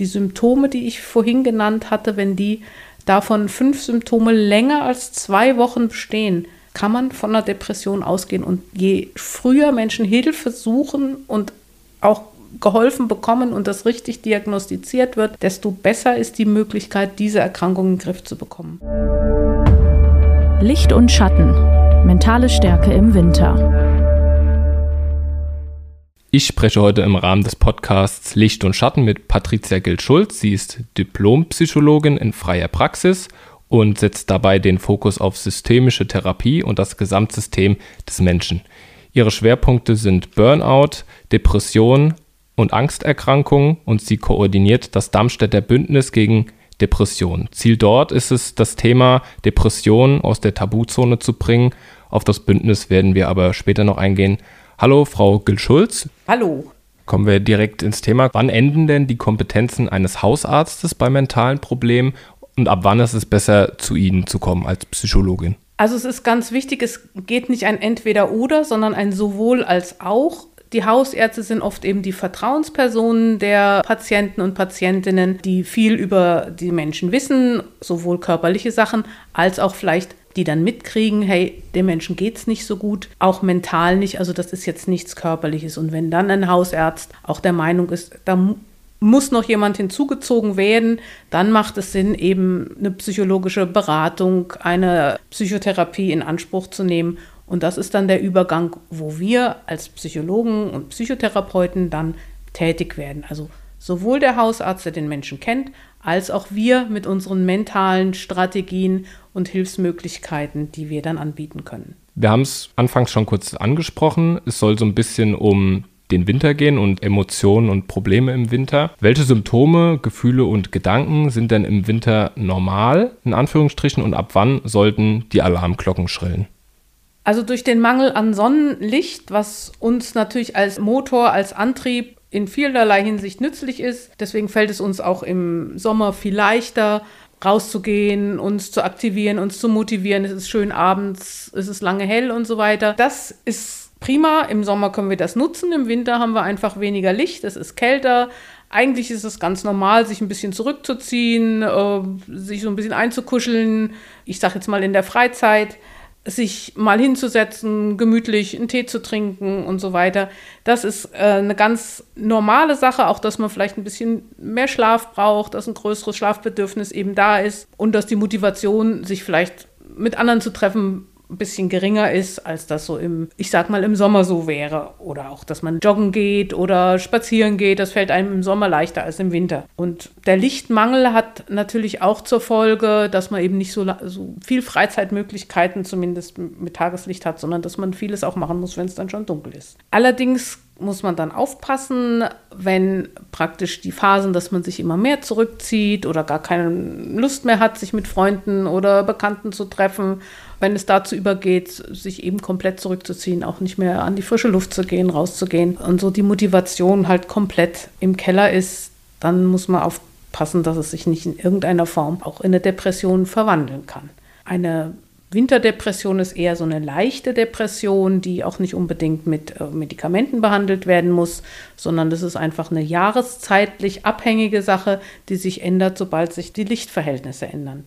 die Symptome, die ich vorhin genannt hatte, wenn die davon fünf Symptome länger als zwei Wochen bestehen, kann man von einer Depression ausgehen. Und je früher Menschen Hilfe suchen und auch geholfen bekommen und das richtig diagnostiziert wird, desto besser ist die Möglichkeit, diese Erkrankung in den Griff zu bekommen. Licht und Schatten. Mentale Stärke im Winter. Ich spreche heute im Rahmen des Podcasts Licht und Schatten mit Patricia Gild-Schulz. Sie ist Diplompsychologin in freier Praxis und setzt dabei den Fokus auf systemische Therapie und das Gesamtsystem des Menschen. Ihre Schwerpunkte sind Burnout, Depression und Angsterkrankungen und sie koordiniert das Darmstädter Bündnis gegen Depression. Ziel dort ist es, das Thema Depression aus der Tabuzone zu bringen. Auf das Bündnis werden wir aber später noch eingehen. Hallo, Frau Gil-Schulz. Hallo. Kommen wir direkt ins Thema. Wann enden denn die Kompetenzen eines Hausarztes bei mentalen Problemen und ab wann ist es besser, zu Ihnen zu kommen als Psychologin? Also es ist ganz wichtig, es geht nicht ein Entweder-Oder, sondern ein sowohl als auch. Die Hausärzte sind oft eben die Vertrauenspersonen der Patienten und Patientinnen, die viel über die Menschen wissen, sowohl körperliche Sachen als auch vielleicht die dann mitkriegen, hey, dem Menschen geht es nicht so gut, auch mental nicht, also das ist jetzt nichts Körperliches. Und wenn dann ein Hausarzt auch der Meinung ist, da muss noch jemand hinzugezogen werden, dann macht es Sinn, eben eine psychologische Beratung, eine Psychotherapie in Anspruch zu nehmen. Und das ist dann der Übergang, wo wir als Psychologen und Psychotherapeuten dann tätig werden. Also sowohl der Hausarzt, der den Menschen kennt, als auch wir mit unseren mentalen Strategien und Hilfsmöglichkeiten, die wir dann anbieten können. Wir haben es anfangs schon kurz angesprochen. Es soll so ein bisschen um den Winter gehen und Emotionen und Probleme im Winter. Welche Symptome, Gefühle und Gedanken sind denn im Winter normal, in Anführungsstrichen, und ab wann sollten die Alarmglocken schrillen? Also durch den Mangel an Sonnenlicht, was uns natürlich als Motor, als Antrieb in vielerlei Hinsicht nützlich ist. Deswegen fällt es uns auch im Sommer viel leichter, rauszugehen, uns zu aktivieren, uns zu motivieren. Es ist schön abends, es ist lange hell und so weiter. Das ist prima. Im Sommer können wir das nutzen. Im Winter haben wir einfach weniger Licht. Es ist kälter. Eigentlich ist es ganz normal, sich ein bisschen zurückzuziehen, äh, sich so ein bisschen einzukuscheln. Ich sage jetzt mal in der Freizeit sich mal hinzusetzen, gemütlich einen Tee zu trinken und so weiter. Das ist äh, eine ganz normale Sache, auch dass man vielleicht ein bisschen mehr Schlaf braucht, dass ein größeres Schlafbedürfnis eben da ist und dass die Motivation, sich vielleicht mit anderen zu treffen, ein bisschen geringer ist, als das so im, ich sag mal, im Sommer so wäre. Oder auch, dass man joggen geht oder spazieren geht. Das fällt einem im Sommer leichter als im Winter. Und der Lichtmangel hat natürlich auch zur Folge, dass man eben nicht so, so viel Freizeitmöglichkeiten zumindest mit Tageslicht hat, sondern dass man vieles auch machen muss, wenn es dann schon dunkel ist. Allerdings muss man dann aufpassen, wenn praktisch die Phasen, dass man sich immer mehr zurückzieht oder gar keine Lust mehr hat, sich mit Freunden oder Bekannten zu treffen, wenn es dazu übergeht, sich eben komplett zurückzuziehen, auch nicht mehr an die frische Luft zu gehen, rauszugehen und so die Motivation halt komplett im Keller ist, dann muss man aufpassen, dass es sich nicht in irgendeiner Form auch in eine Depression verwandeln kann. Eine Winterdepression ist eher so eine leichte Depression, die auch nicht unbedingt mit äh, Medikamenten behandelt werden muss, sondern das ist einfach eine jahreszeitlich abhängige Sache, die sich ändert, sobald sich die Lichtverhältnisse ändern.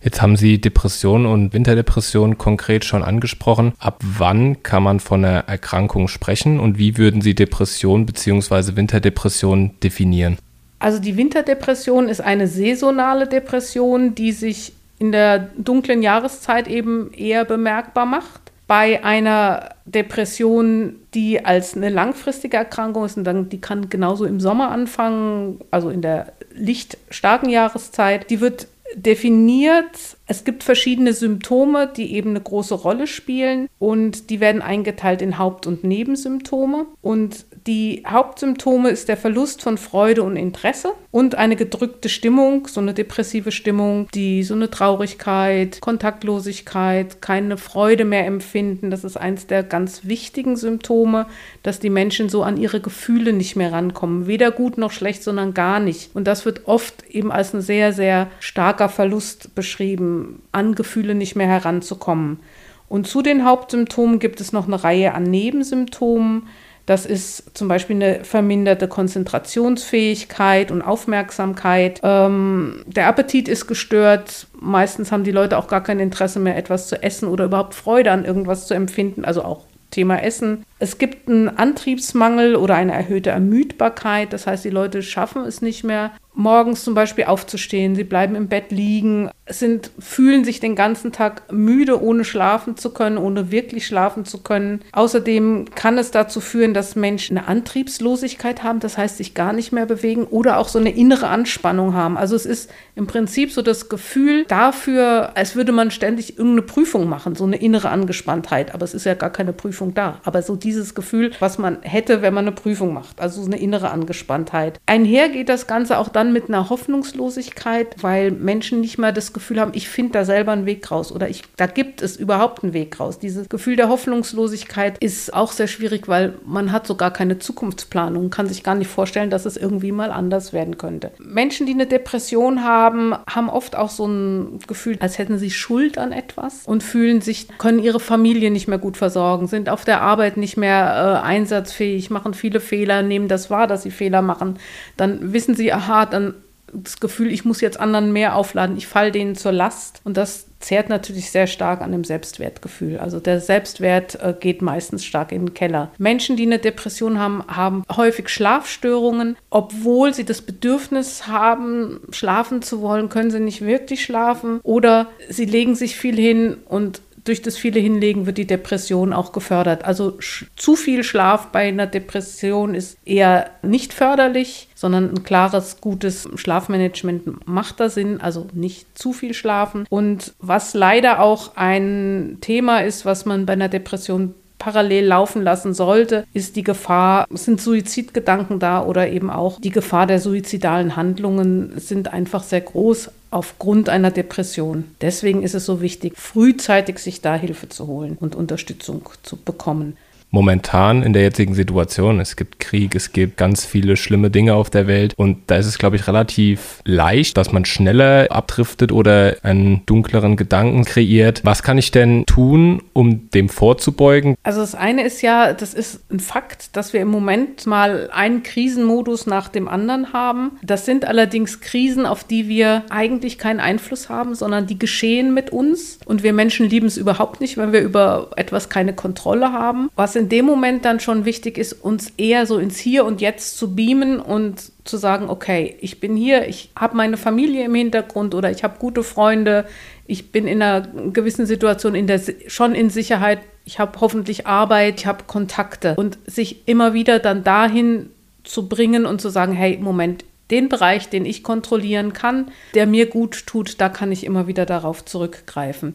Jetzt haben Sie Depression und Winterdepression konkret schon angesprochen. Ab wann kann man von einer Erkrankung sprechen und wie würden Sie Depression bzw. Winterdepression definieren? Also die Winterdepression ist eine saisonale Depression, die sich in der dunklen Jahreszeit eben eher bemerkbar macht. Bei einer Depression, die als eine langfristige Erkrankung ist, und dann, die kann genauso im Sommer anfangen, also in der lichtstarken Jahreszeit, die wird definiert. Es gibt verschiedene Symptome, die eben eine große Rolle spielen und die werden eingeteilt in Haupt- und Nebensymptome. Und die Hauptsymptome ist der Verlust von Freude und Interesse und eine gedrückte Stimmung, so eine depressive Stimmung, die so eine Traurigkeit, Kontaktlosigkeit, keine Freude mehr empfinden. Das ist eins der ganz wichtigen Symptome, dass die Menschen so an ihre Gefühle nicht mehr rankommen. Weder gut noch schlecht, sondern gar nicht. Und das wird oft eben als ein sehr, sehr starker Verlust beschrieben, an Gefühle nicht mehr heranzukommen. Und zu den Hauptsymptomen gibt es noch eine Reihe an Nebensymptomen Das ist zum Beispiel eine verminderte Konzentrationsfähigkeit und Aufmerksamkeit. Ähm, der Appetit ist gestört. Meistens haben die Leute auch gar kein Interesse mehr, etwas zu essen oder überhaupt Freude an irgendwas zu empfinden. Also auch Thema Essen. Es gibt einen Antriebsmangel oder eine erhöhte Ermüdbarkeit. Das heißt, die Leute schaffen es nicht mehr, morgens zum Beispiel aufzustehen. Sie bleiben im Bett liegen, sind, fühlen sich den ganzen Tag müde, ohne schlafen zu können, ohne wirklich schlafen zu können. Außerdem kann es dazu führen, dass Menschen eine Antriebslosigkeit haben, das heißt, sich gar nicht mehr bewegen oder auch so eine innere Anspannung haben. Also es ist im Prinzip so das Gefühl dafür, als würde man ständig irgendeine Prüfung machen, so eine innere Angespanntheit. Aber es ist ja gar keine Prüfung da. Aber so dieses Gefühl, was man hätte, wenn man eine Prüfung macht. Also so eine innere Angespanntheit. Einher geht das Ganze auch dann mit einer Hoffnungslosigkeit, weil Menschen nicht mehr das Gefühl haben, ich finde da selber einen Weg raus oder ich, da gibt es überhaupt einen Weg raus. Dieses Gefühl der Hoffnungslosigkeit ist auch sehr schwierig, weil man hat so gar keine Zukunftsplanung, kann sich gar nicht vorstellen, dass es irgendwie mal anders werden könnte. Menschen, die eine Depression haben, haben oft auch so ein Gefühl, als hätten sie Schuld an etwas und fühlen sich, können ihre Familie nicht mehr gut versorgen, sind auf der Arbeit nicht mehr äh, einsatzfähig, machen viele Fehler, nehmen das wahr, dass sie Fehler machen. Dann wissen sie, aha, dann das Gefühl, ich muss jetzt anderen mehr aufladen, ich falle denen zur Last. Und das zehrt natürlich sehr stark an dem Selbstwertgefühl. Also der Selbstwert äh, geht meistens stark in den Keller. Menschen, die eine Depression haben, haben häufig Schlafstörungen. Obwohl sie das Bedürfnis haben, schlafen zu wollen, können sie nicht wirklich schlafen. Oder sie legen sich viel hin und durch das viele Hinlegen wird die Depression auch gefördert. Also zu viel Schlaf bei einer Depression ist eher nicht förderlich, sondern ein klares, gutes Schlafmanagement macht da Sinn, also nicht zu viel schlafen. Und was leider auch ein Thema ist, was man bei einer Depression parallel laufen lassen sollte, ist die Gefahr, sind Suizidgedanken da oder eben auch die Gefahr der suizidalen Handlungen sind einfach sehr groß aufgrund einer Depression. Deswegen ist es so wichtig, frühzeitig sich da Hilfe zu holen und Unterstützung zu bekommen momentan in der jetzigen Situation. Es gibt Krieg, es gibt ganz viele schlimme Dinge auf der Welt und da ist es, glaube ich, relativ leicht, dass man schneller abdriftet oder einen dunkleren Gedanken kreiert. Was kann ich denn tun, um dem vorzubeugen? Also das eine ist ja, das ist ein Fakt, dass wir im Moment mal einen Krisenmodus nach dem anderen haben. Das sind allerdings Krisen, auf die wir eigentlich keinen Einfluss haben, sondern die geschehen mit uns und wir Menschen lieben es überhaupt nicht, wenn wir über etwas keine Kontrolle haben. Was in dem Moment dann schon wichtig ist, uns eher so ins Hier und Jetzt zu beamen und zu sagen, okay, ich bin hier, ich habe meine Familie im Hintergrund oder ich habe gute Freunde, ich bin in einer gewissen Situation in der, schon in Sicherheit, ich habe hoffentlich Arbeit, ich habe Kontakte und sich immer wieder dann dahin zu bringen und zu sagen, hey, Moment, den Bereich, den ich kontrollieren kann, der mir gut tut, da kann ich immer wieder darauf zurückgreifen.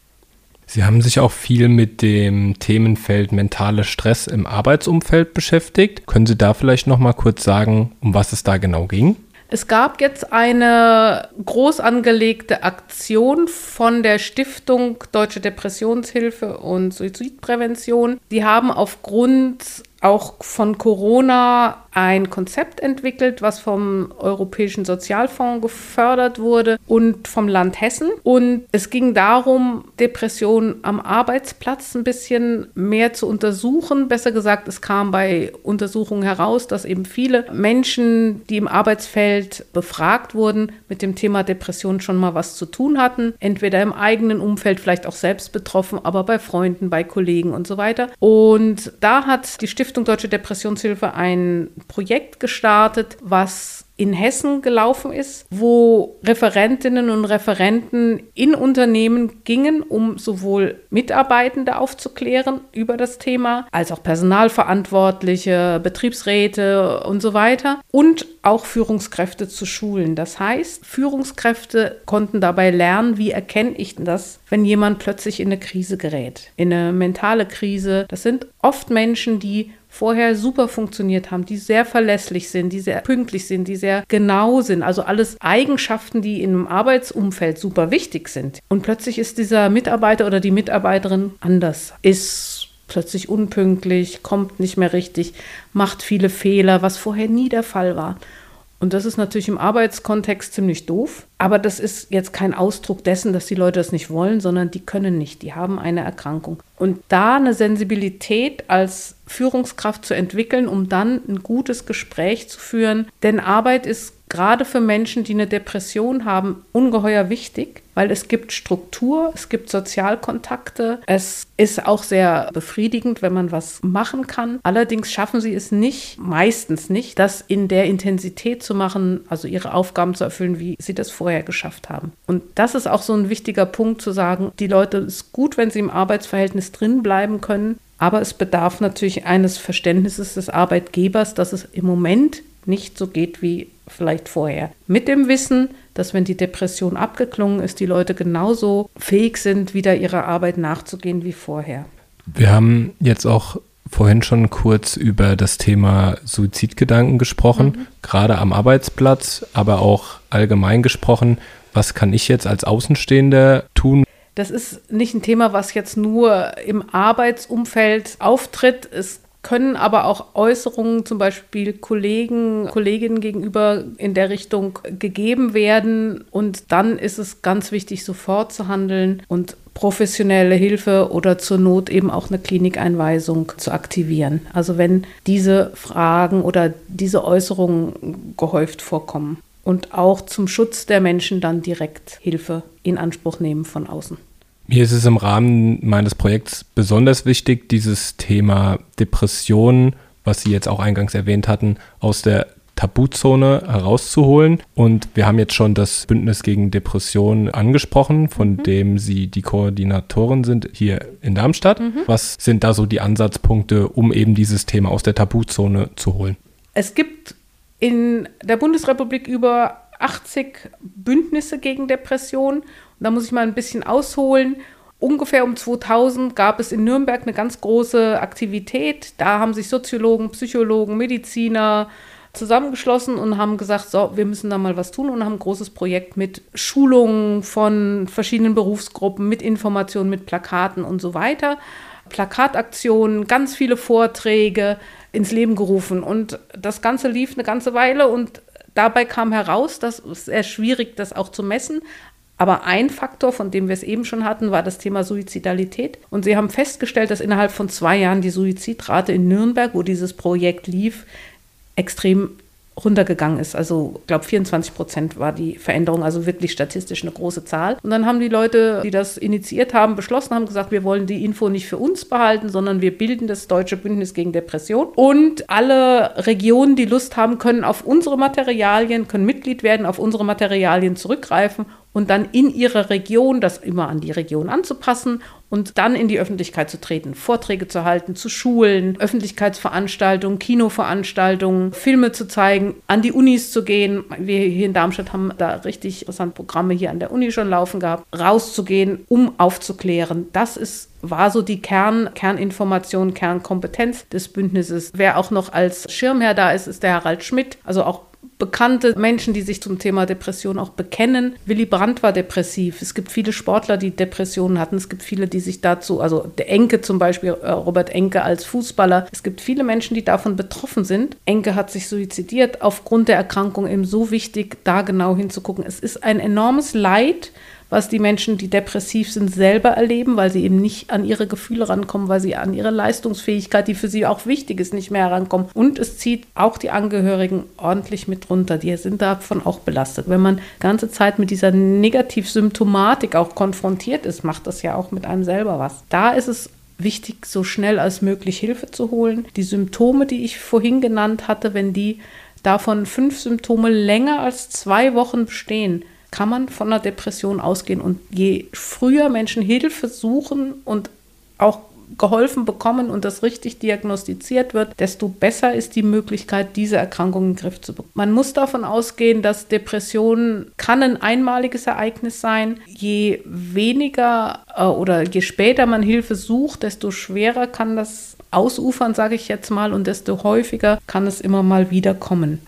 Sie haben sich auch viel mit dem Themenfeld mentale Stress im Arbeitsumfeld beschäftigt. Können Sie da vielleicht noch mal kurz sagen, um was es da genau ging? Es gab jetzt eine groß angelegte Aktion von der Stiftung Deutsche Depressionshilfe und Suizidprävention. Die haben aufgrund auch von Corona ein Konzept entwickelt, was vom Europäischen Sozialfonds gefördert wurde und vom Land Hessen. Und es ging darum, Depressionen am Arbeitsplatz ein bisschen mehr zu untersuchen. Besser gesagt, es kam bei Untersuchungen heraus, dass eben viele Menschen, die im Arbeitsfeld befragt wurden, mit dem Thema Depression schon mal was zu tun hatten. Entweder im eigenen Umfeld, vielleicht auch selbst betroffen, aber bei Freunden, bei Kollegen und so weiter. Und da hat die Stiftung Deutsche Depressionshilfe ein Projekt gestartet, was in Hessen gelaufen ist, wo Referentinnen und Referenten in Unternehmen gingen, um sowohl Mitarbeitende aufzuklären über das Thema, als auch Personalverantwortliche, Betriebsräte und so weiter und auch Führungskräfte zu schulen. Das heißt, Führungskräfte konnten dabei lernen, wie erkenne ich das, wenn jemand plötzlich in eine Krise gerät, in eine mentale Krise. Das sind oft Menschen, die vorher super funktioniert haben, die sehr verlässlich sind, die sehr pünktlich sind, die sehr genau sind. Also alles Eigenschaften, die in einem Arbeitsumfeld super wichtig sind. Und plötzlich ist dieser Mitarbeiter oder die Mitarbeiterin anders, ist plötzlich unpünktlich, kommt nicht mehr richtig, macht viele Fehler, was vorher nie der Fall war. Und das ist natürlich im Arbeitskontext ziemlich doof. Aber das ist jetzt kein Ausdruck dessen, dass die Leute das nicht wollen, sondern die können nicht. Die haben eine Erkrankung. Und da eine Sensibilität als Führungskraft zu entwickeln, um dann ein gutes Gespräch zu führen. Denn Arbeit ist gerade für Menschen, die eine Depression haben, ungeheuer wichtig, weil es gibt Struktur, es gibt Sozialkontakte, es ist auch sehr befriedigend, wenn man was machen kann. Allerdings schaffen sie es nicht, meistens nicht, das in der Intensität zu machen, also ihre Aufgaben zu erfüllen, wie sie das vorher geschafft haben. Und das ist auch so ein wichtiger Punkt zu sagen, die Leute ist gut, wenn sie im Arbeitsverhältnis drin bleiben können, aber es bedarf natürlich eines Verständnisses des Arbeitgebers, dass es im Moment nicht so geht wie vielleicht vorher. Mit dem Wissen, dass wenn die Depression abgeklungen ist, die Leute genauso fähig sind, wieder ihrer Arbeit nachzugehen wie vorher. Wir haben jetzt auch vorhin schon kurz über das Thema Suizidgedanken gesprochen, mhm. gerade am Arbeitsplatz, aber auch allgemein gesprochen. Was kann ich jetzt als Außenstehender tun? Das ist nicht ein Thema, was jetzt nur im Arbeitsumfeld auftritt. Es können aber auch Äußerungen zum Beispiel Kollegen, Kolleginnen gegenüber in der Richtung gegeben werden. Und dann ist es ganz wichtig, sofort zu handeln und professionelle Hilfe oder zur Not eben auch eine Klinikeinweisung zu aktivieren. Also wenn diese Fragen oder diese Äußerungen gehäuft vorkommen. Und auch zum Schutz der Menschen dann direkt Hilfe in Anspruch nehmen von außen. Mir ist es im Rahmen meines Projekts besonders wichtig, dieses Thema Depressionen, was Sie jetzt auch eingangs erwähnt hatten, aus der Tabuzone herauszuholen. Und wir haben jetzt schon das Bündnis gegen Depressionen angesprochen, von mhm. dem Sie die Koordinatorin sind hier in Darmstadt. Mhm. Was sind da so die Ansatzpunkte, um eben dieses Thema aus der Tabuzone zu holen? Es gibt in der Bundesrepublik über 80 Bündnisse gegen Depressionen da muss ich mal ein bisschen ausholen. Ungefähr um 2000 gab es in Nürnberg eine ganz große Aktivität. Da haben sich Soziologen, Psychologen, Mediziner zusammengeschlossen und haben gesagt, so, wir müssen da mal was tun und haben ein großes Projekt mit Schulungen von verschiedenen Berufsgruppen, mit Informationen, mit Plakaten und so weiter. Plakataktionen, ganz viele Vorträge ins Leben gerufen und das Ganze lief eine ganze Weile und dabei kam heraus, dass es sehr schwierig, das auch zu messen, aber ein Faktor, von dem wir es eben schon hatten, war das Thema Suizidalität. Und sie haben festgestellt, dass innerhalb von zwei Jahren die Suizidrate in Nürnberg, wo dieses Projekt lief, extrem runtergegangen ist. Also, ich glaube, 24 Prozent war die Veränderung, also wirklich statistisch eine große Zahl. Und dann haben die Leute, die das initiiert haben, beschlossen, haben gesagt, wir wollen die Info nicht für uns behalten, sondern wir bilden das Deutsche Bündnis gegen Depression. Und alle Regionen, die Lust haben, können auf unsere Materialien, können Mitglied werden, auf unsere Materialien zurückgreifen und dann in ihrer Region das immer an die Region anzupassen und dann in die Öffentlichkeit zu treten, Vorträge zu halten, zu Schulen, Öffentlichkeitsveranstaltungen, Kinoveranstaltungen, Filme zu zeigen, an die Unis zu gehen. Wir hier in Darmstadt haben da richtig interessante Programme hier an der Uni schon laufen gehabt, rauszugehen, um aufzuklären. Das ist war so die Kern, Kerninformation, Kernkompetenz des Bündnisses. Wer auch noch als Schirmherr da ist, ist der Harald Schmidt, also auch bekannte Menschen, die sich zum Thema Depression auch bekennen. Willy Brandt war depressiv. Es gibt viele Sportler, die Depressionen hatten. Es gibt viele, die sich dazu, also der Enke zum Beispiel, äh, Robert Enke als Fußballer. Es gibt viele Menschen, die davon betroffen sind. Enke hat sich suizidiert aufgrund der Erkrankung eben so wichtig, da genau hinzugucken. Es ist ein enormes Leid, was die Menschen, die depressiv sind, selber erleben, weil sie eben nicht an ihre Gefühle rankommen, weil sie an ihre Leistungsfähigkeit, die für sie auch wichtig ist, nicht mehr herankommen. Und es zieht auch die Angehörigen ordentlich mit runter. Die sind davon auch belastet. Wenn man ganze Zeit mit dieser Negativsymptomatik auch konfrontiert ist, macht das ja auch mit einem selber was. Da ist es wichtig, so schnell als möglich Hilfe zu holen. Die Symptome, die ich vorhin genannt hatte, wenn die davon fünf Symptome länger als zwei Wochen bestehen, kann man von einer Depression ausgehen. Und je früher Menschen Hilfe suchen und auch geholfen bekommen und das richtig diagnostiziert wird, desto besser ist die Möglichkeit, diese Erkrankung in den Griff zu bekommen. Man muss davon ausgehen, dass Depression kann ein einmaliges Ereignis sein. Je weniger äh, oder je später man Hilfe sucht, desto schwerer kann das ausufern, sage ich jetzt mal, und desto häufiger kann es immer mal wieder kommen.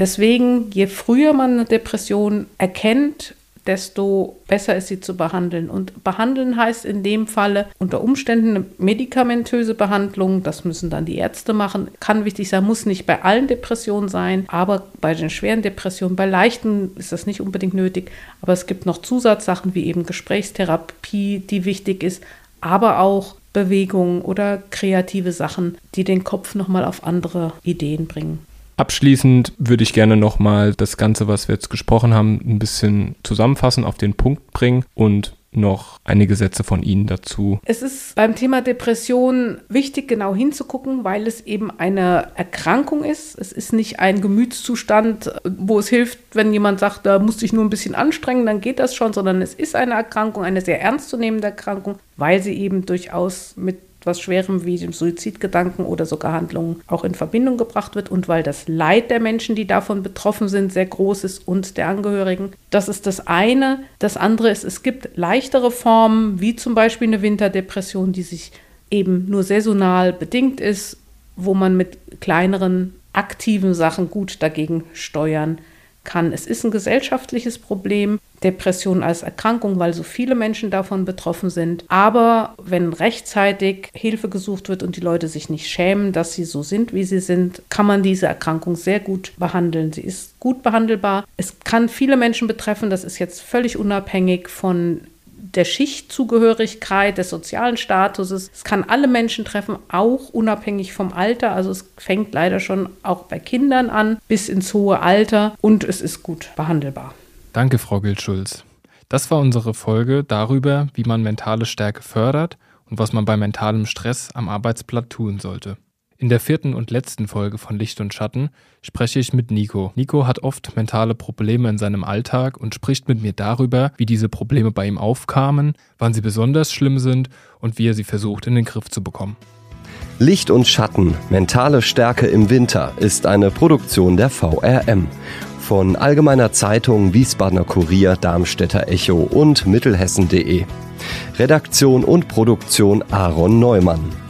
Deswegen, je früher man eine Depression erkennt, desto besser ist sie zu behandeln. Und behandeln heißt in dem Falle unter Umständen eine medikamentöse Behandlung. Das müssen dann die Ärzte machen. Kann wichtig sein, muss nicht bei allen Depressionen sein, aber bei den schweren Depressionen, bei leichten ist das nicht unbedingt nötig. Aber es gibt noch Zusatzsachen wie eben Gesprächstherapie, die wichtig ist, aber auch Bewegung oder kreative Sachen, die den Kopf nochmal auf andere Ideen bringen. Abschließend würde ich gerne nochmal das Ganze, was wir jetzt gesprochen haben, ein bisschen zusammenfassen, auf den Punkt bringen und noch einige Sätze von Ihnen dazu. Es ist beim Thema Depression wichtig, genau hinzugucken, weil es eben eine Erkrankung ist. Es ist nicht ein Gemütszustand, wo es hilft, wenn jemand sagt, da musst du dich nur ein bisschen anstrengen, dann geht das schon, sondern es ist eine Erkrankung, eine sehr ernstzunehmende Erkrankung, weil sie eben durchaus mit etwas Schwerem wie dem Suizidgedanken oder sogar Handlungen auch in Verbindung gebracht wird und weil das Leid der Menschen, die davon betroffen sind, sehr groß ist und der Angehörigen. Das ist das eine. Das andere ist, es gibt leichtere Formen, wie zum Beispiel eine Winterdepression, die sich eben nur saisonal bedingt ist, wo man mit kleineren aktiven Sachen gut dagegen steuern kann. Es ist ein gesellschaftliches Problem, Depression als Erkrankung, weil so viele Menschen davon betroffen sind. Aber wenn rechtzeitig Hilfe gesucht wird und die Leute sich nicht schämen, dass sie so sind, wie sie sind, kann man diese Erkrankung sehr gut behandeln. Sie ist gut behandelbar. Es kann viele Menschen betreffen. Das ist jetzt völlig unabhängig von der Schichtzugehörigkeit, des sozialen Statuses. Es kann alle Menschen treffen, auch unabhängig vom Alter. Also es fängt leider schon auch bei Kindern an bis ins hohe Alter und es ist gut behandelbar. Danke, Frau Gildschulz. Das war unsere Folge darüber, wie man mentale Stärke fördert und was man bei mentalem Stress am Arbeitsplatz tun sollte. In der vierten und letzten Folge von Licht und Schatten spreche ich mit Nico. Nico hat oft mentale Probleme in seinem Alltag und spricht mit mir darüber, wie diese Probleme bei ihm aufkamen, wann sie besonders schlimm sind und wie er sie versucht in den Griff zu bekommen. Licht und Schatten, mentale Stärke im Winter ist eine Produktion der VRM von Allgemeiner Zeitung, Wiesbadener Kurier, Darmstädter Echo und Mittelhessen.de. Redaktion und Produktion Aaron Neumann.